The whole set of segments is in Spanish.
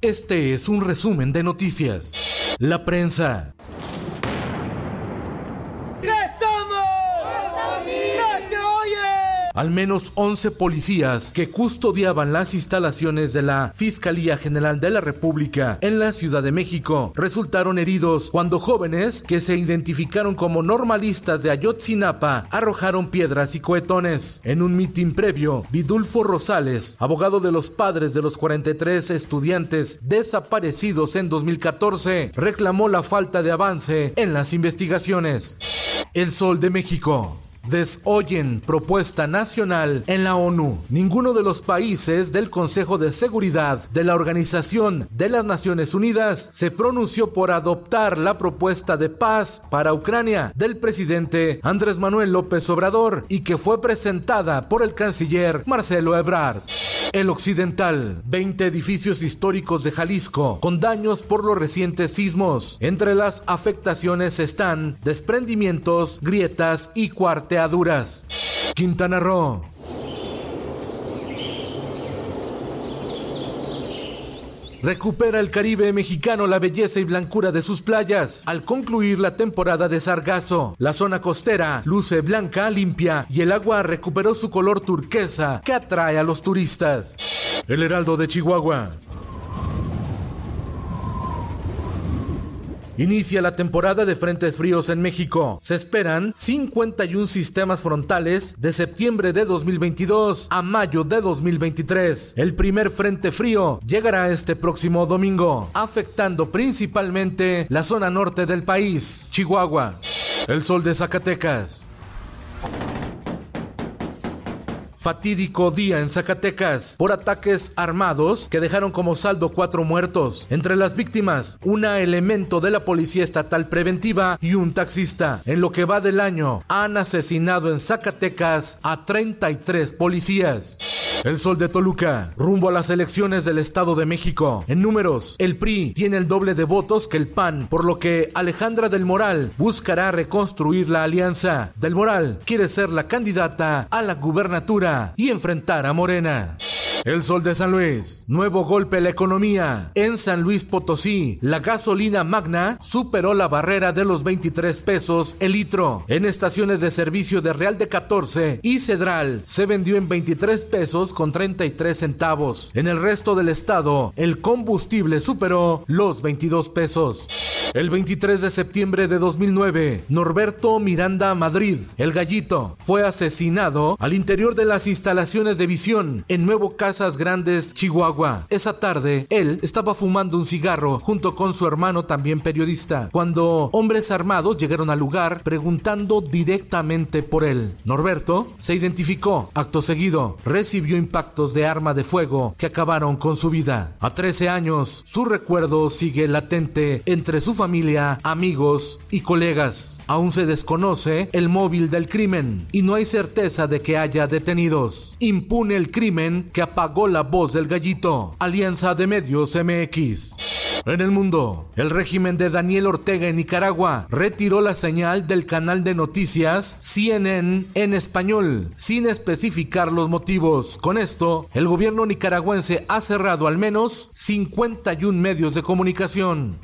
Este es un resumen de noticias. La prensa. Al menos 11 policías que custodiaban las instalaciones de la Fiscalía General de la República en la Ciudad de México resultaron heridos cuando jóvenes que se identificaron como normalistas de Ayotzinapa arrojaron piedras y cohetones. En un mitin previo, Vidulfo Rosales, abogado de los padres de los 43 estudiantes desaparecidos en 2014, reclamó la falta de avance en las investigaciones. El Sol de México desoyen propuesta nacional en la ONU. Ninguno de los países del Consejo de Seguridad de la Organización de las Naciones Unidas se pronunció por adoptar la propuesta de paz para Ucrania del presidente Andrés Manuel López Obrador y que fue presentada por el canciller Marcelo Ebrard. El Occidental, 20 edificios históricos de Jalisco con daños por los recientes sismos. Entre las afectaciones están desprendimientos, grietas y Quintana Roo. Recupera el Caribe mexicano la belleza y blancura de sus playas. Al concluir la temporada de sargazo, la zona costera luce blanca, limpia y el agua recuperó su color turquesa que atrae a los turistas. El Heraldo de Chihuahua. Inicia la temporada de frentes fríos en México. Se esperan 51 sistemas frontales de septiembre de 2022 a mayo de 2023. El primer frente frío llegará este próximo domingo, afectando principalmente la zona norte del país, Chihuahua. El sol de Zacatecas. Fatídico día en Zacatecas por ataques armados que dejaron como saldo cuatro muertos. Entre las víctimas, una elemento de la Policía Estatal Preventiva y un taxista. En lo que va del año, han asesinado en Zacatecas a 33 policías. El Sol de Toluca, rumbo a las elecciones del Estado de México. En números, el PRI tiene el doble de votos que el PAN, por lo que Alejandra del Moral buscará reconstruir la alianza. Del Moral quiere ser la candidata a la gubernatura y enfrentar a Morena. El Sol de San Luis. Nuevo golpe a la economía. En San Luis Potosí, la gasolina magna superó la barrera de los 23 pesos el litro. En estaciones de servicio de Real de 14 y Cedral se vendió en 23 pesos con 33 centavos. En el resto del estado, el combustible superó los 22 pesos. El 23 de septiembre de 2009, Norberto Miranda Madrid, el gallito, fue asesinado al interior de las instalaciones de visión en Nuevo Grandes, Chihuahua. Esa tarde, él estaba fumando un cigarro junto con su hermano también periodista, cuando hombres armados llegaron al lugar preguntando directamente por él. Norberto se identificó. Acto seguido, recibió impactos de arma de fuego que acabaron con su vida. A 13 años, su recuerdo sigue latente entre su familia, amigos y colegas. Aún se desconoce el móvil del crimen y no hay certeza de que haya detenidos. Impune el crimen que apagó la voz del gallito. Alianza de Medios MX. En el mundo, el régimen de Daniel Ortega en Nicaragua retiró la señal del canal de noticias CNN en español, sin especificar los motivos. Con esto, el gobierno nicaragüense ha cerrado al menos 51 medios de comunicación.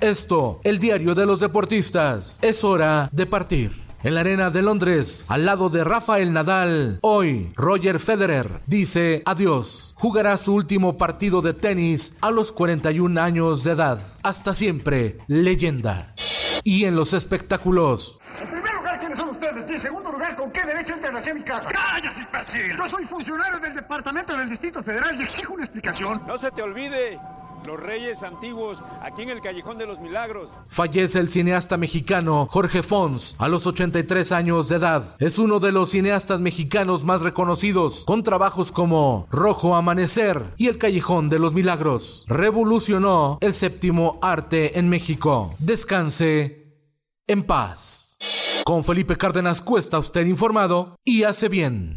Esto, el diario de los deportistas. Es hora de partir. En la arena de Londres, al lado de Rafael Nadal, hoy Roger Federer dice adiós. Jugará su último partido de tenis a los 41 años de edad. Hasta siempre, leyenda. Y en los espectáculos, En primer lugar, ¿quiénes son ustedes? Y en segundo lugar, ¿con qué derecho entran hacia mi casa? ¡Cállate, imbécil! Yo soy funcionario del Departamento del Distrito Federal y exijo una explicación. No se te olvide Los Reyes Antiguos, aquí en el Callejón de los Milagros. Fallece el cineasta mexicano Jorge Fons a los 83 años de edad. Es uno de los cineastas mexicanos más reconocidos, con trabajos como Rojo Amanecer y El Callejón de los Milagros. Revolucionó el séptimo arte en México. Descanse en paz. Con Felipe Cárdenas Cuesta usted informado y hace bien.